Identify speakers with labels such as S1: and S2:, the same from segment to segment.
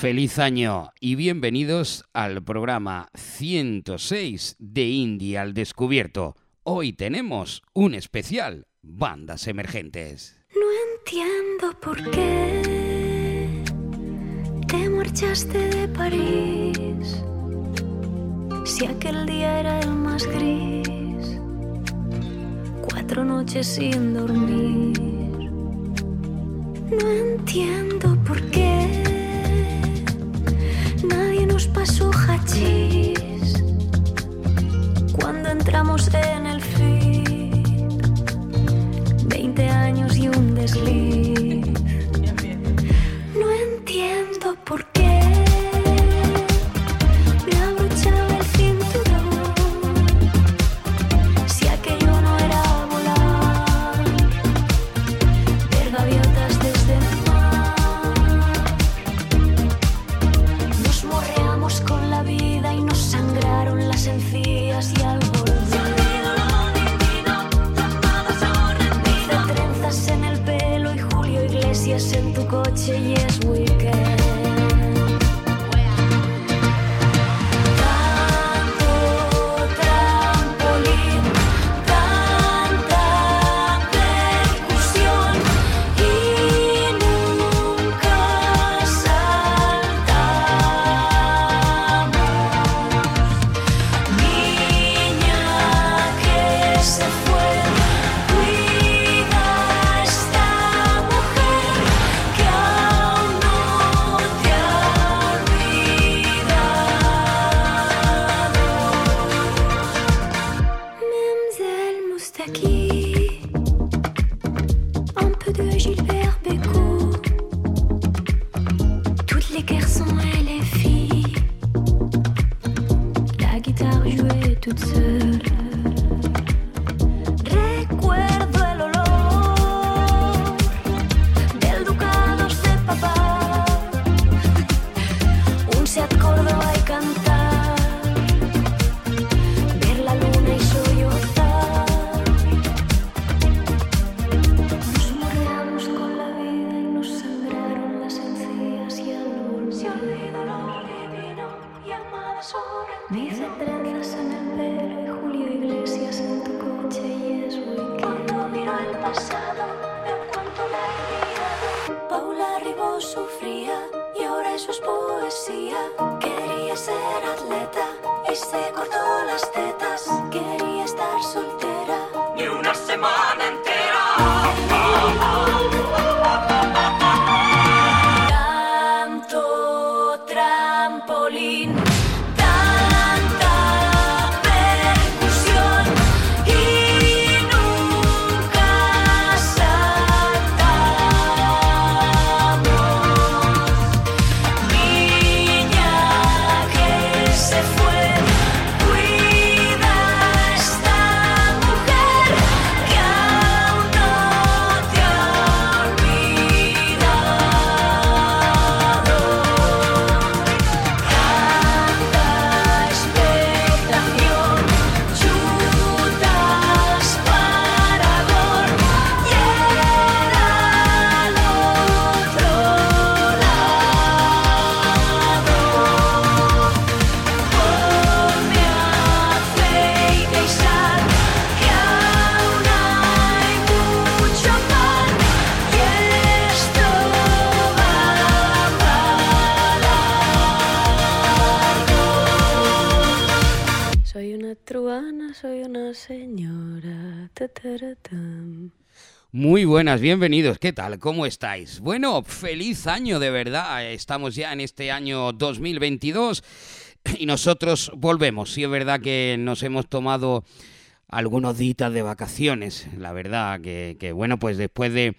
S1: Feliz año y bienvenidos al programa 106 de Indie al Descubierto. Hoy tenemos un especial, bandas emergentes.
S2: No entiendo por qué te marchaste de París. Si aquel día era el más gris, cuatro noches sin dormir. No entiendo por qué nadie nos pasó hachís cuando entramos en el feed. 20 años y un desliz.
S1: Muy buenas, bienvenidos. ¿Qué tal? ¿Cómo estáis? Bueno, feliz año de verdad. Estamos ya en este año 2022 y nosotros volvemos. Sí es verdad que nos hemos tomado algunos días de vacaciones. La verdad que, bueno, pues después de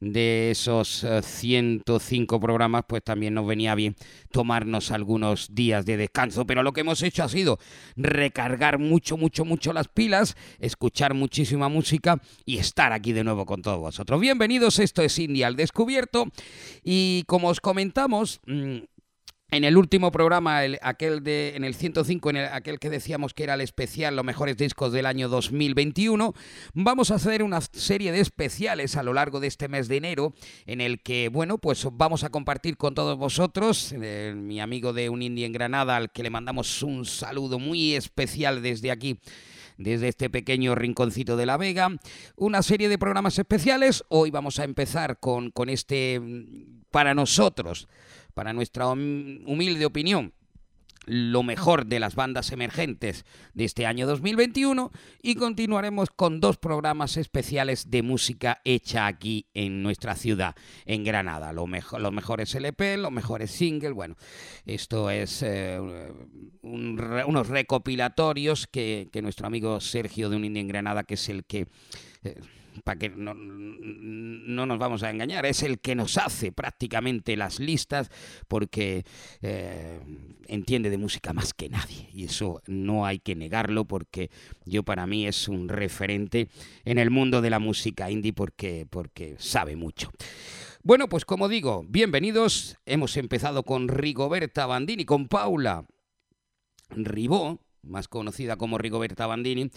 S1: de esos eh, 105 programas, pues también nos venía bien tomarnos algunos días de descanso. Pero lo que hemos hecho ha sido recargar mucho, mucho, mucho las pilas, escuchar muchísima música y estar aquí de nuevo con todos vosotros. Bienvenidos, esto es India al Descubierto y como os comentamos... mm, en el último programa, el- aquel de, en el 105, en el- aquel que decíamos que era el especial Los mejores discos del año 2021, vamos a hacer una serie de especiales a lo largo de este mes de enero, en el que, bueno, pues vamos a compartir con todos vosotros, eh, mi amigo de Un Indie en Granada, al que le mandamos un saludo muy especial desde aquí desde este pequeño rinconcito de La Vega, una serie de programas especiales. Hoy vamos a empezar con, con este, mm, para nosotros, para nuestra hum- humilde opinión, lo mejor de las bandas emergentes de este año 2021 y continuaremos con dos programas especiales de música hecha aquí en nuestra ciudad, en Granada. Los mejores LP, los mejores singles, bueno, esto es eh, unos recopilatorios que, nuestro amigo Sergio de Un Indie en Granada, que es el que... para que no, no nos vamos a engañar, es el que nos hace prácticamente las listas porque eh, entiende de música más que nadie y eso no hay que negarlo porque yo para mí es un referente en el mundo de la música indie porque, porque sabe mucho. Bueno, pues como digo, bienvenidos. Hemos empezado con Rigoberta Bandini, con Paula Ribó, más conocida como Rigoberta Bandini,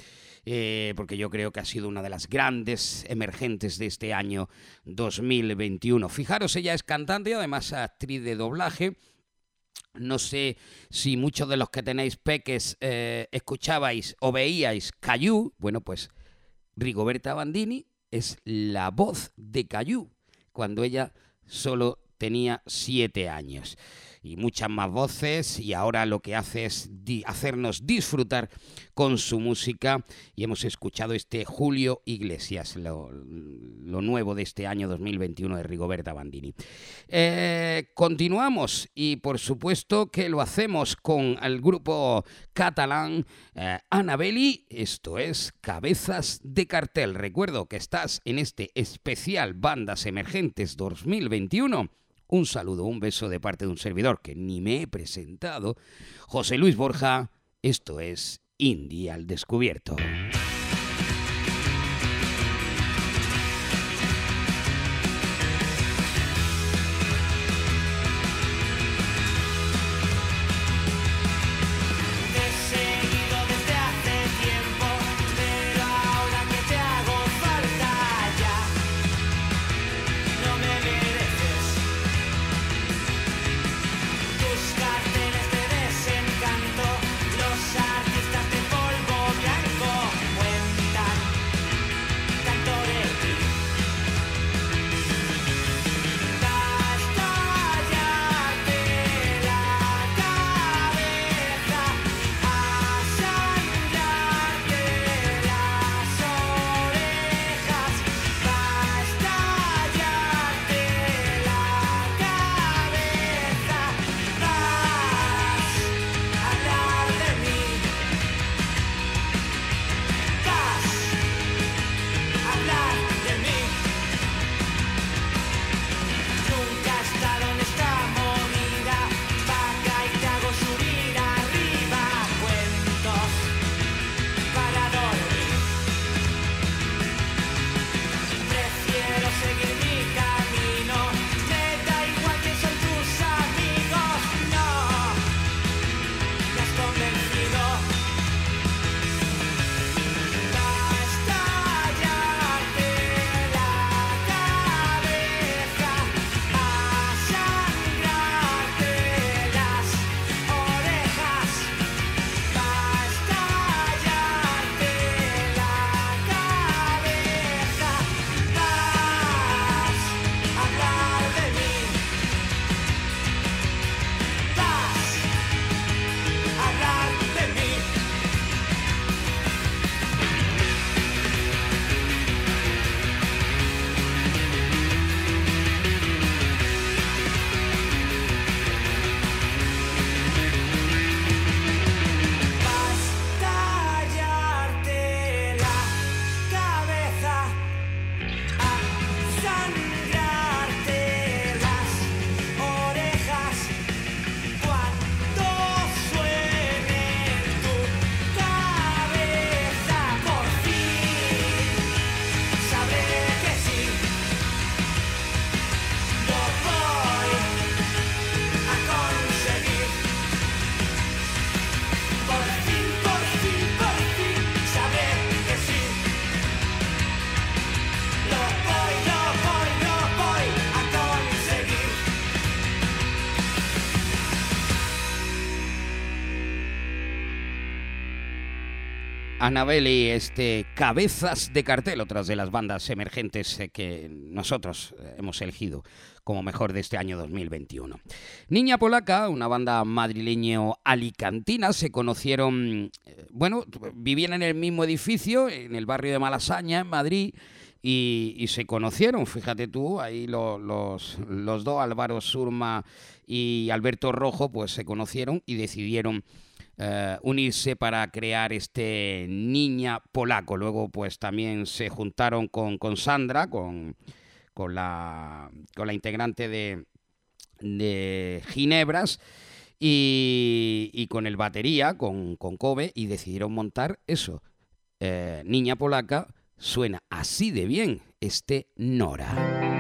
S1: eh, porque yo creo que ha sido una de las grandes emergentes de este año 2021. Fijaros, ella es cantante y además actriz de doblaje. No sé si muchos de los que tenéis peques eh, escuchabais o veíais Cayu. Bueno, pues Rigoberta Bandini es la voz de Cayu cuando ella solo tenía siete años. Y muchas más voces y ahora lo que hace es hacernos disfrutar con su música y hemos escuchado este Julio Iglesias, lo, lo nuevo de este año 2021 de Rigoberta Bandini. Eh, continuamos y por supuesto que lo hacemos con el grupo catalán eh, Anabeli, esto es Cabezas de Cartel. Recuerdo que estás en este especial Bandas Emergentes 2021. Un saludo, un beso de parte de un servidor que ni me he presentado, José Luis Borja. Esto es Indie al Descubierto. Anabeli, este Cabezas de Cartel, otras de las bandas emergentes eh, que nosotros eh, hemos elegido como mejor de este año 2021. Niña Polaca, una banda madrileño alicantina, se conocieron, eh, bueno, vivían en el mismo edificio, en el barrio de Malasaña, en Madrid, y, y se conocieron, fíjate tú, ahí lo- los, los dos, Álvaro Surma y Alberto Rojo, pues se conocieron y decidieron eh, unirse para crear este Niña Polaco. Luego pues también se juntaron con, con Sandra, con, con, la, con la integrante de, de Ginebras y, con el batería, con, con Kobe, y decidieron montar eso. Eh, Niña Polaca suena así de bien este. Nora,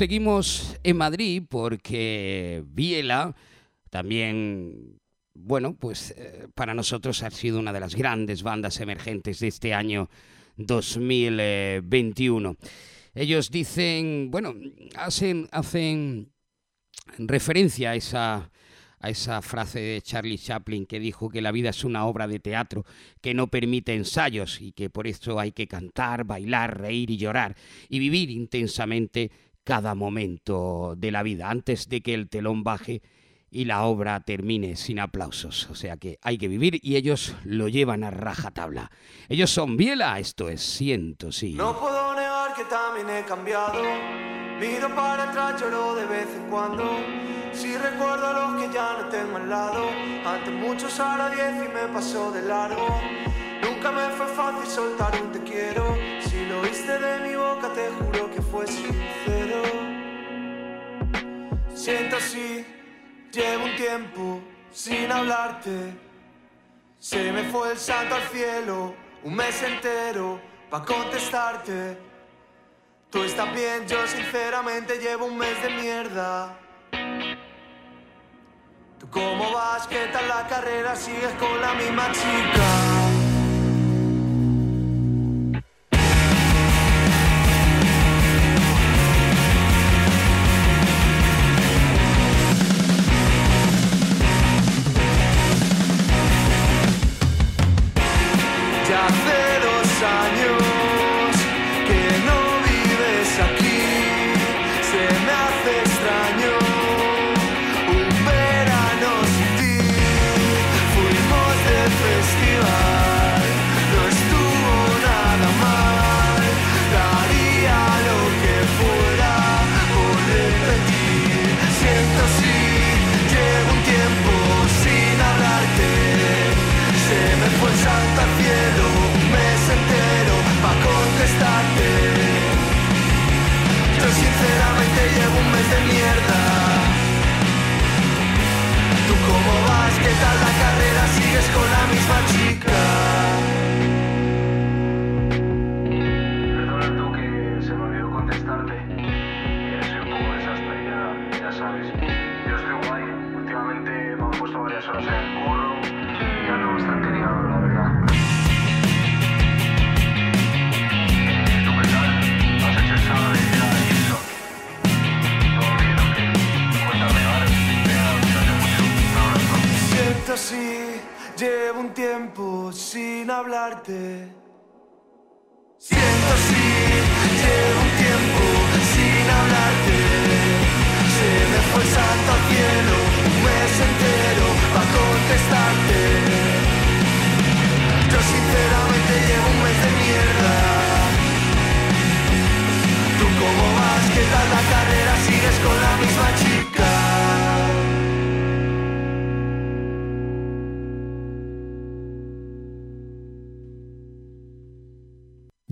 S1: Seguimos en Madrid porque Biela también, bueno, pues eh, para nosotros ha sido una de las grandes bandas emergentes de este año 2021. Ellos dicen, bueno, hacen, hacen referencia a esa, a esa frase de Charlie Chaplin que dijo que la vida es una obra de teatro que no permite ensayos y que por eso hay que cantar, bailar, reír y llorar y vivir intensamente cada momento de la vida, antes de que el telón baje y la obra termine sin aplausos. O sea que hay que vivir y ellos lo llevan a rajatabla. Ellos son Biela, esto es Siento, sí.
S3: No puedo negar
S4: que también he cambiado. Miro para atrás, lloro de vez en cuando. Si recuerdo a los que ya no tengo al lado. Antes muchos, ahora diez y me pasó de largo. Nunca me fue fácil soltar un te quiero. Si lo oíste de mi boca, te juro que fue sincero. Siento así, llevo un tiempo sin hablarte. Se me fue el santo al cielo, un mes entero pa' contestarte. Tú estás bien, yo sinceramente llevo un mes de mierda. ¿Tú cómo vas? ¿Qué tal la carrera? ¿Sigues con la misma chica?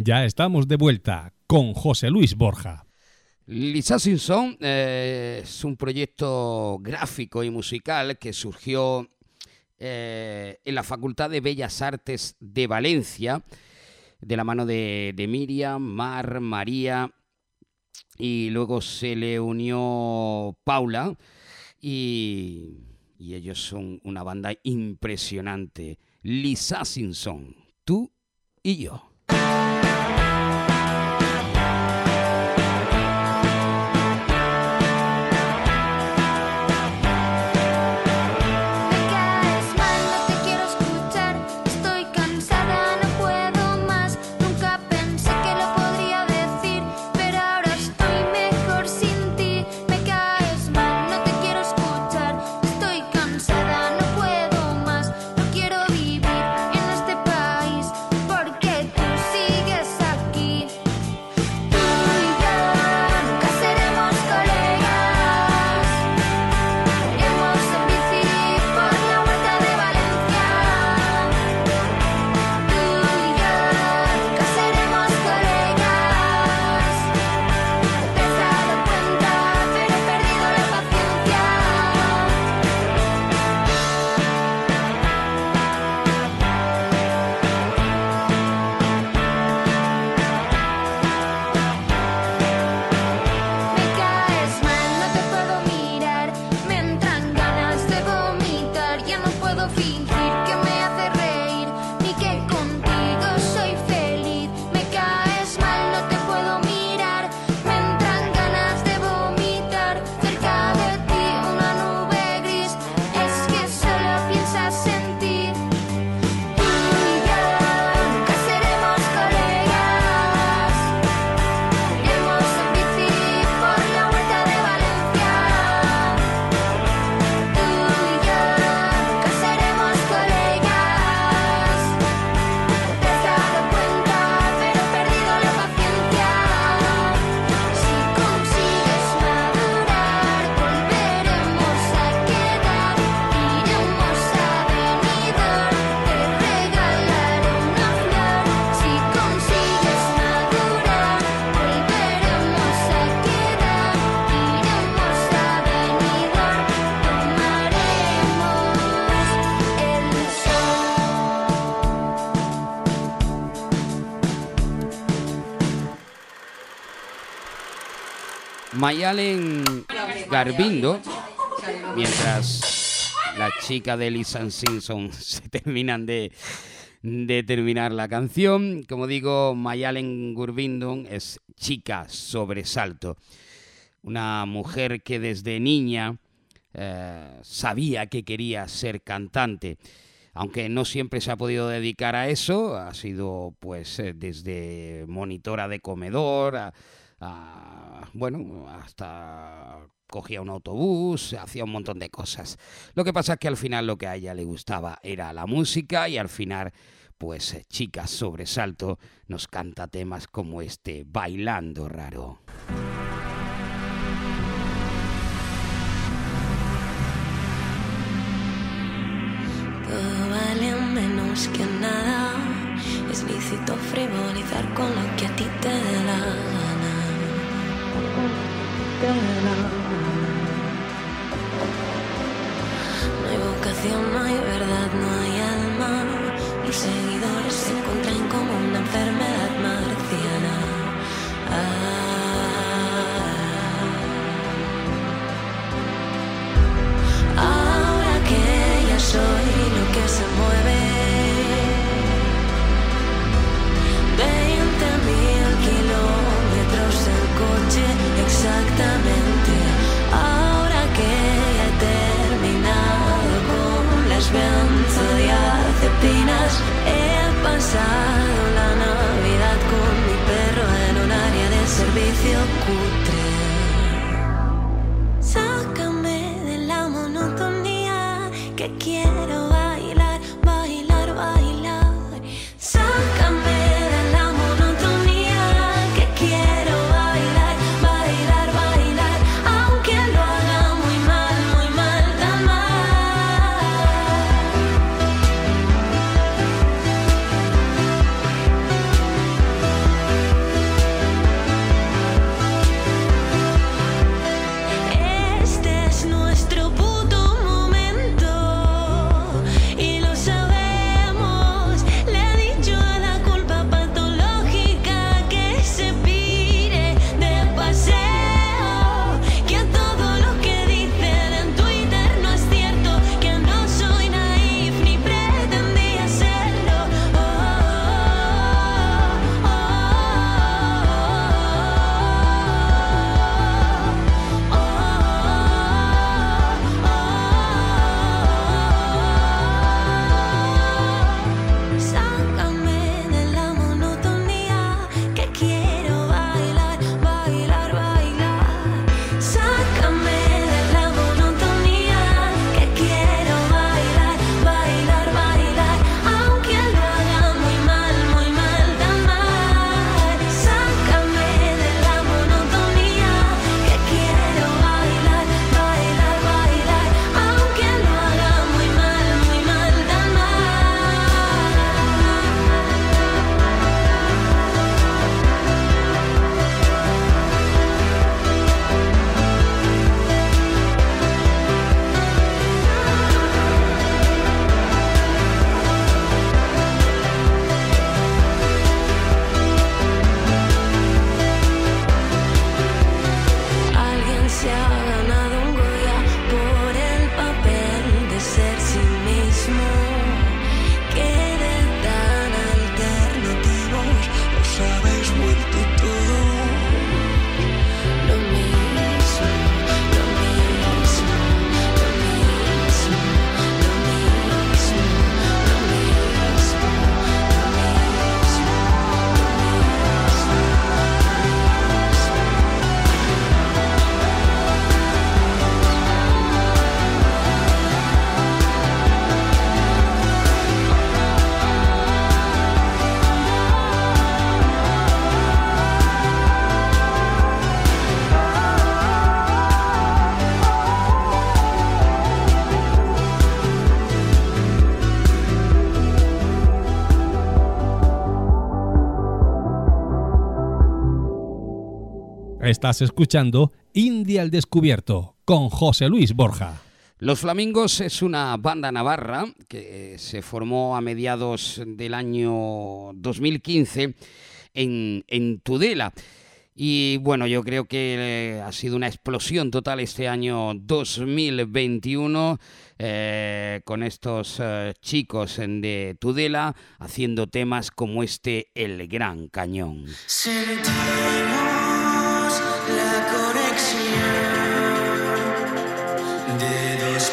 S4: Ya
S5: estamos de vuelta con José Luis Borja.
S1: Lisa Simpson eh, es un proyecto gráfico y musical que surgió eh, en la Facultad de Bellas Artes de Valencia, de la mano de, Miriam, Mar, María, y luego se le unió Paula, y, y ellos son una banda impresionante. Lisa Simpson, tú y yo. Mayalen Garbindo, mientras la chica de Lisa Simpson se terminan de, de terminar la canción. Como digo, Mayalen Gurbindo es chica sobresalto. Una mujer que desde niña eh, sabía que quería ser cantante. Aunque no siempre se ha podido dedicar a eso, ha sido pues eh, desde monitora de comedor, a- bueno, hasta cogía un autobús, hacía un montón de cosas. Lo que pasa es que al final lo que a ella le gustaba era la música y al final, pues eh, Chica Sobresalto nos canta temas como este, Bailando Raro.
S2: Que nada. Es lícito frivolizar con lo que a ti te dé No hay vocación, no hay verdad, no hay alma. Los seguidores se encuentran como una enfermedad marciana. Ah. Ahora que ya soy lo que se mueve.
S5: Estás escuchando India al Descubierto con José Luis Borja.
S1: Los Flamingos es una banda navarra que se formó a mediados del año 2015 en, en Tudela. Y bueno, yo creo que eh, ha sido una explosión total este año 2021 eh, con estos eh, chicos en- de Tudela haciendo temas como este El Gran Cañón.
S3: La conexión de dos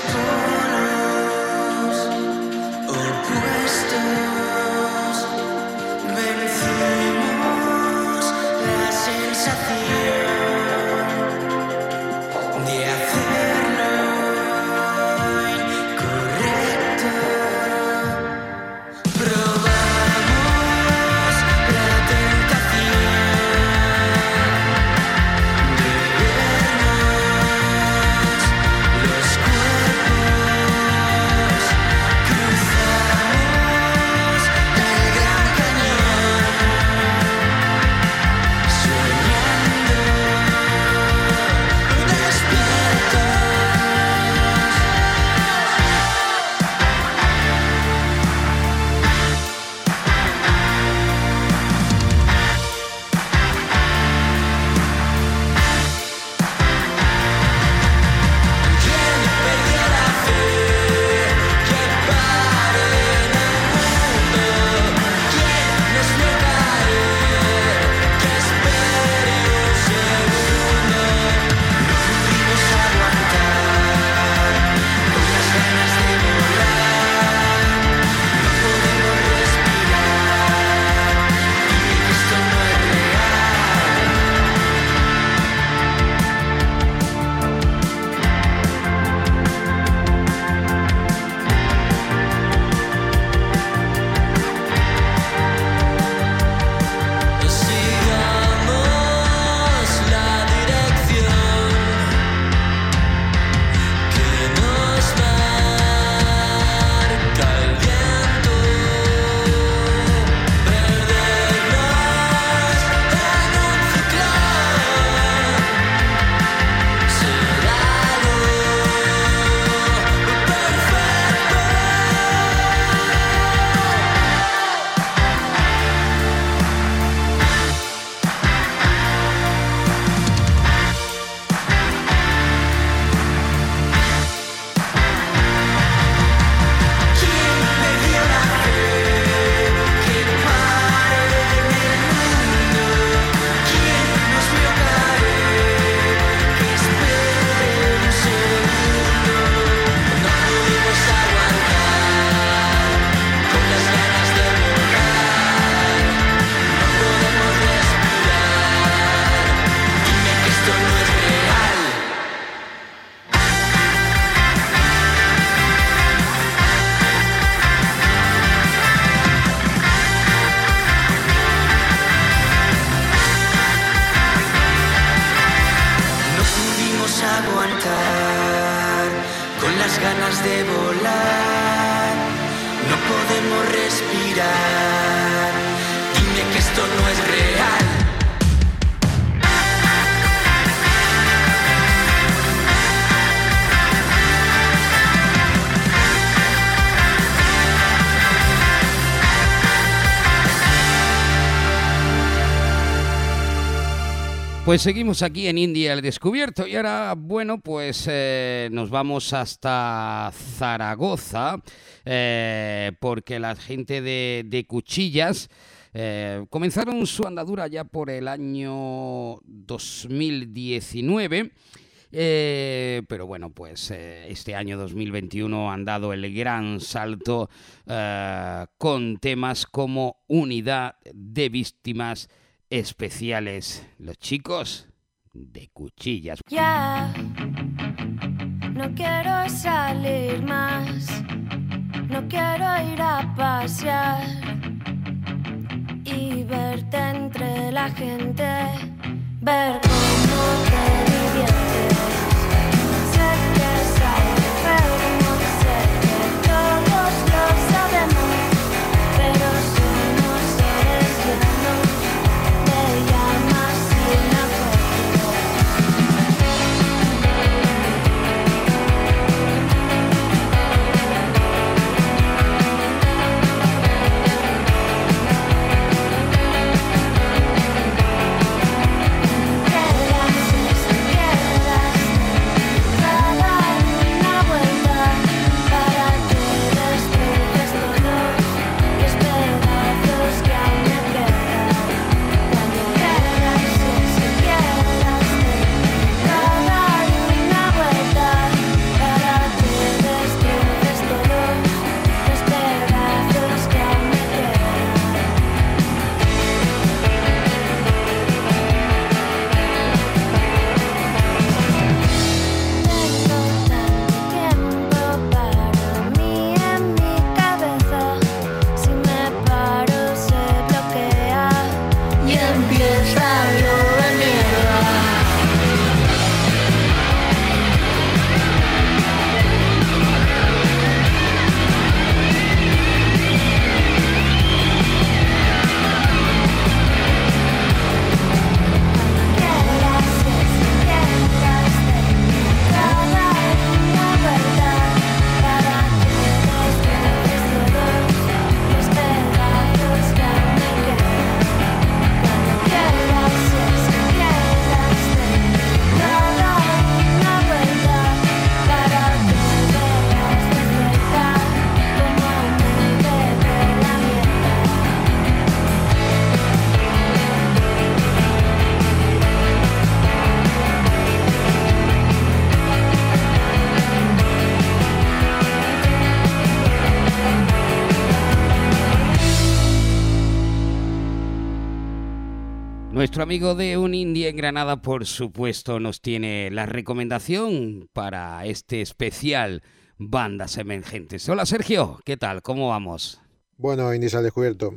S1: Pues seguimos aquí en India al descubierto y ahora, bueno, pues eh, nos vamos hasta Zaragoza eh, porque la gente de, Cuchillas eh, comenzaron su andadura ya por el año 2019. eh, pero bueno, pues este año 2021 han dado el gran salto con temas como unidad de víctimas especiales. Los chicos de cuchillas.
S6: Ya no quiero salir más, no quiero ir a pasear y verte entre la gente, ver cómo te diviertes.
S1: Amigo de Un Indie en Granada, por supuesto, nos tiene la recomendación para este especial Bandas Emergentes. Hola Sergio, ¿qué tal? ¿Cómo vamos?
S7: Bueno, Indies al descubierto.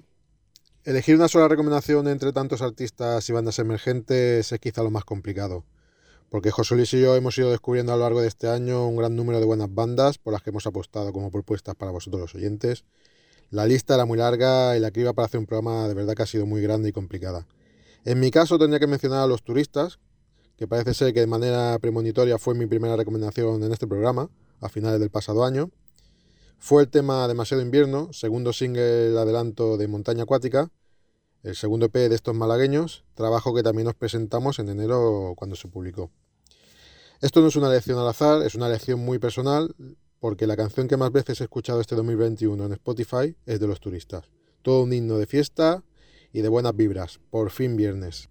S7: Elegir una sola recomendación entre tantos artistas y bandas emergentes es quizá lo más complicado, porque José Luis y yo hemos ido descubriendo a lo largo de este año un gran número de buenas bandas por las que hemos apostado como propuestas para vosotros los oyentes. La lista era muy larga y la criba para hacer un programa de verdad que ha sido muy grande y complicada. En mi caso tendría que mencionar a Los Turistas, que parece ser que de manera premonitoria fue mi primera recomendación en este programa, a finales del pasado año. Fue el tema Demasiado Invierno, segundo single adelanto de Montaña Acuática, el segundo EP de estos malagueños, trabajo que también nos presentamos en enero cuando se publicó. Esto no es una lección al azar, es una lección muy personal, porque la canción que más veces he escuchado este 2021 en Spotify es de Los Turistas. Todo un himno de fiesta y de buenas vibras. Por fin viernes.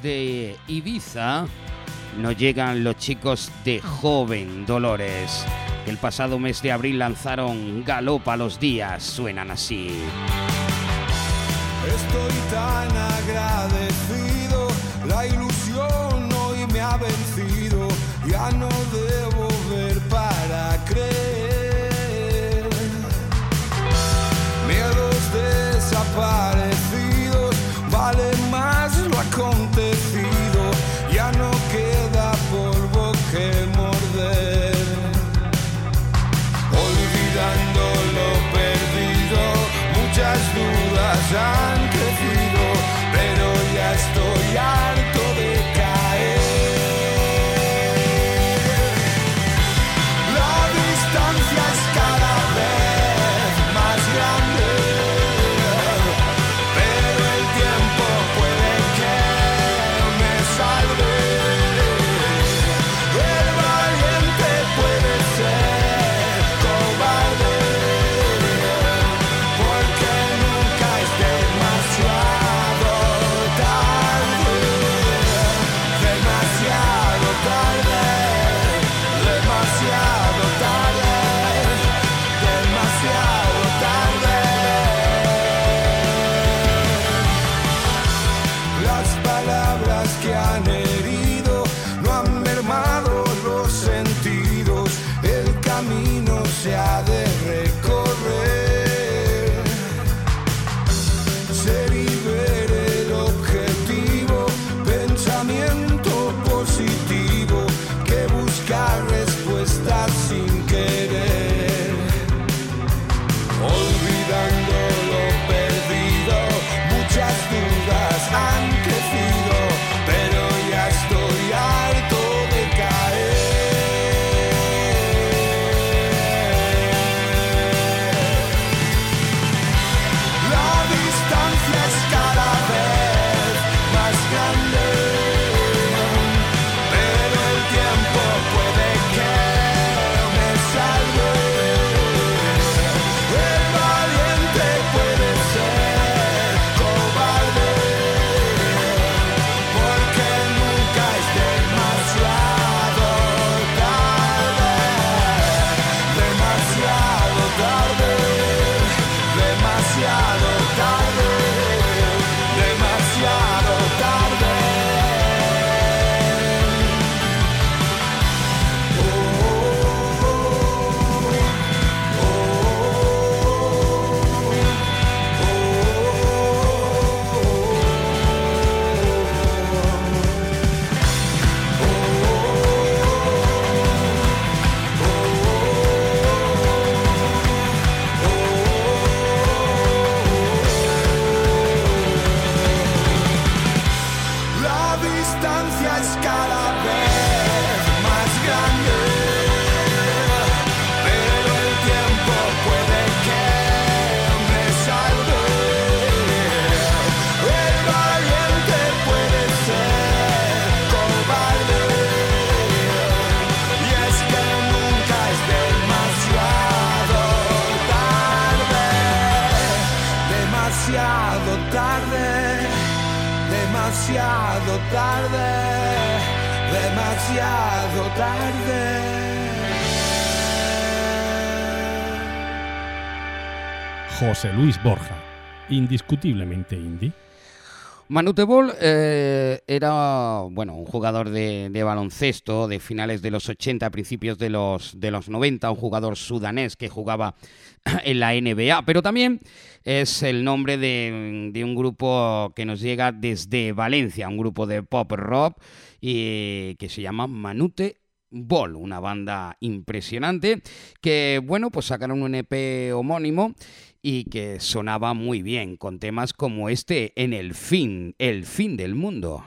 S1: Desde Ibiza nos llegan los chicos de Joven Dolores. El pasado mes de abril lanzaron Galopa los días, suenan así.
S8: Estoy tan agradecido, la ilusión hoy me ha vencido, ya no debo ver para creer. Miedos desaparecidos,
S5: indiscutiblemente indie.
S1: Manute Bol eh, era bueno, un jugador de, de baloncesto de finales de los 80, principios de los, de los 90, un jugador sudanés que jugaba en la NBA, pero también es el nombre de, de un grupo que nos llega desde Valencia, un grupo de pop rock y, que se llama Manute Ball, una banda impresionante que, bueno, pues sacaron un EP homónimo y que sonaba muy bien con temas como este en el fin, el fin del mundo.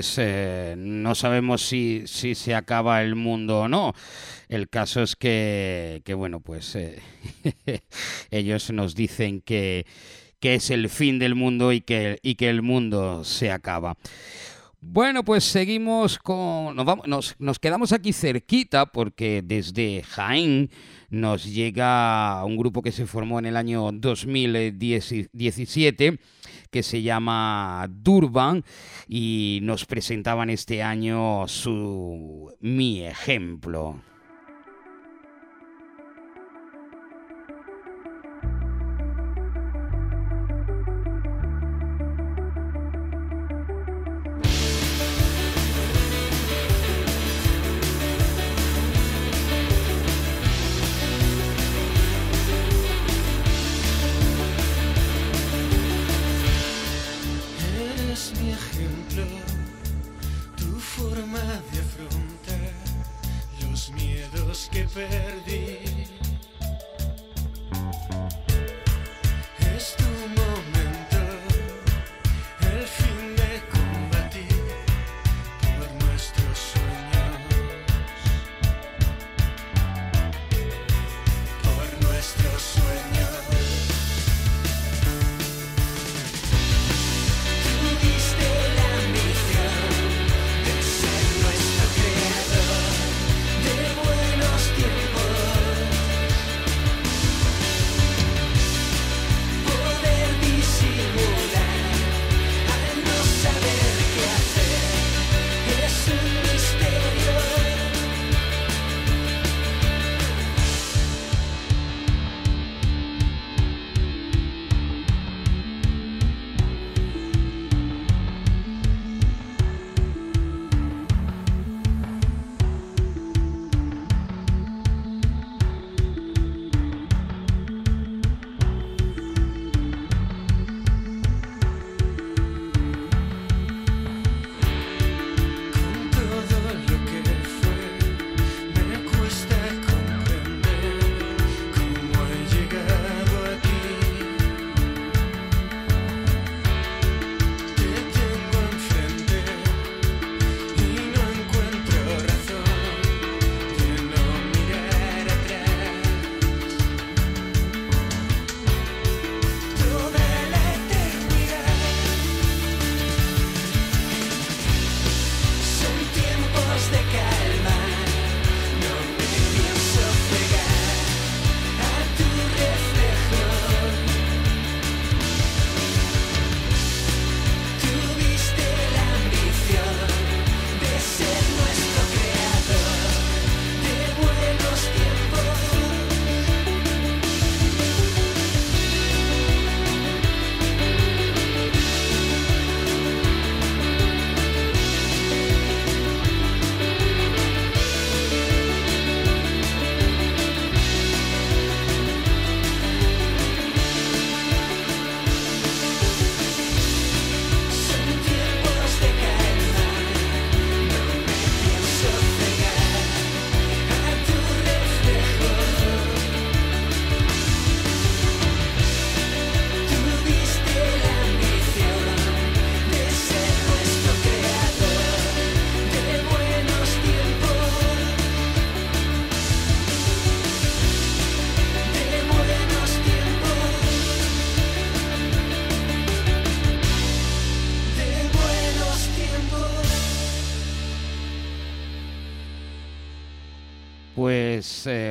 S1: Pues eh, no sabemos si, si se acaba el mundo o no. El caso es que, que bueno, pues eh, ellos nos dicen que, que es el fin del mundo y que, y que el mundo se acaba. Bueno, pues seguimos con. Nos, vamos- nos- nos quedamos aquí cerquita porque desde Jaén nos llega un grupo que se formó en el año 2017 que se llama Durban y nos presentaban este año su Mi Ejemplo.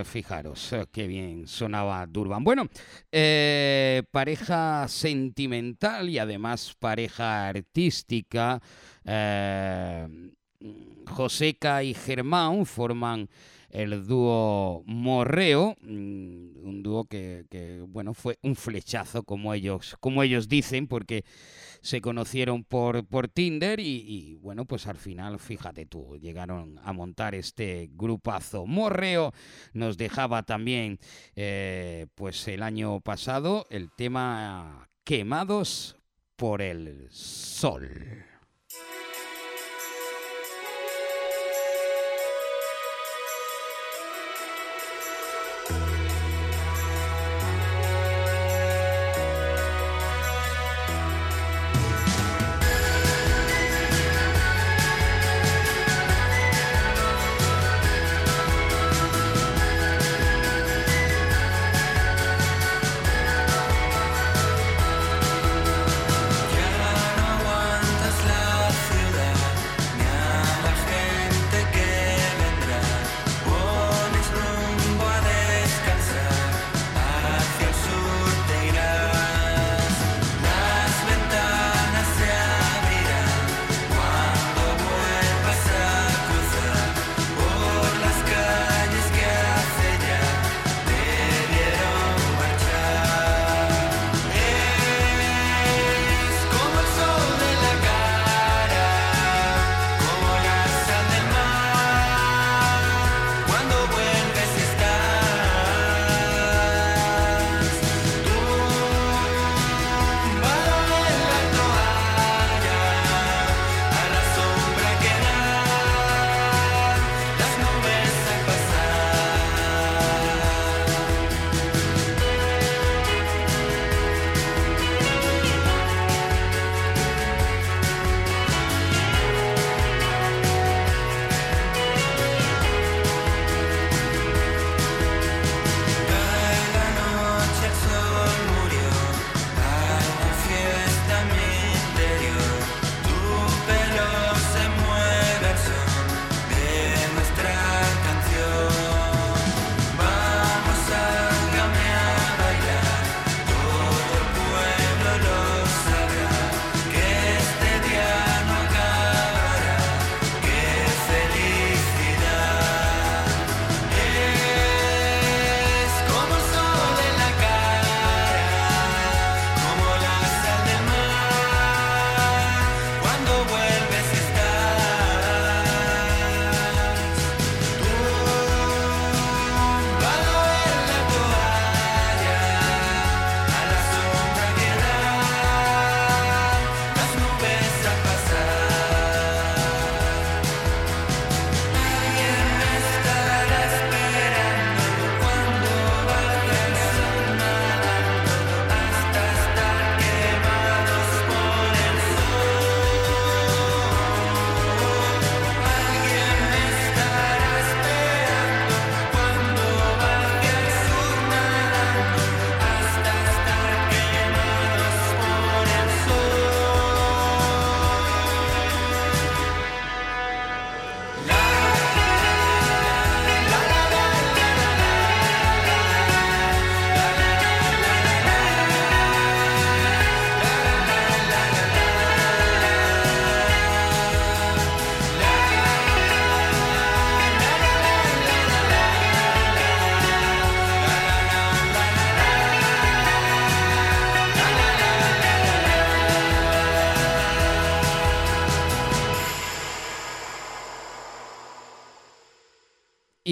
S1: Fijaros, eh, qué bien sonaba Durban. Bueno, eh, pareja sentimental y además pareja artística. eh, Joseca y Germán forman el dúo Morreo, mm, un dúo que, bueno, fue un flechazo como ellos, como ellos dicen, porque se conocieron por, por Tinder y, y, bueno, pues al final, fíjate tú, llegaron a montar este grupazo. Morreo nos dejaba también, eh, pues el año pasado, el tema Quemados por el Sol.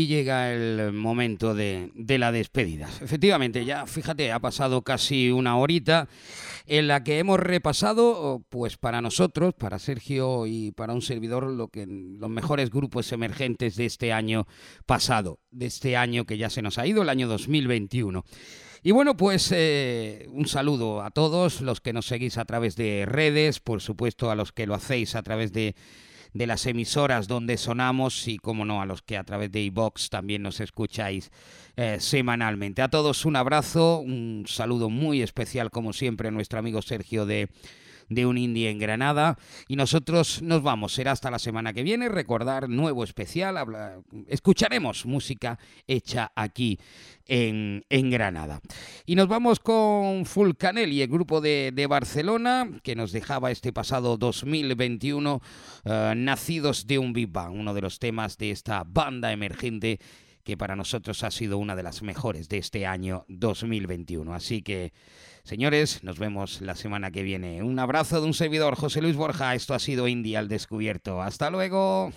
S1: Llega el momento de, la despedida. Efectivamente, ya fíjate, ha pasado casi una horita en la que hemos repasado, pues para nosotros, para Sergio y para un servidor, lo que los mejores grupos emergentes de este año pasado, de este año que ya se nos ha ido, el año 2021. Y bueno, pues eh, un saludo a todos los que nos seguís a través de redes, por supuesto a los que lo hacéis a través de, de las emisoras donde sonamos y, como no, a los que a través de iBox también nos escucháis eh, semanalmente. A todos un abrazo, un saludo muy especial, como siempre, a nuestro amigo Sergio de de un indie en Granada. Y nosotros nos vamos, será hasta la semana que viene. Recordar nuevo especial, escucharemos música hecha aquí en, en Granada. Y nos vamos con Fulcanelli, el grupo de, de Barcelona, que nos dejaba este pasado 2021, eh, Nacidos de un Big Bang, uno de los temas de esta banda emergente que para nosotros ha sido una de las mejores de este año 2021. Así que, señores, nos vemos la semana que viene. Un abrazo de un servidor, José Luis Borja. Esto ha sido India al descubierto. Hasta luego.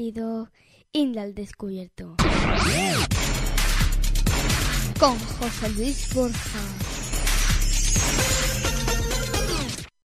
S9: Sido al Descubierto. Con José Luis Borja.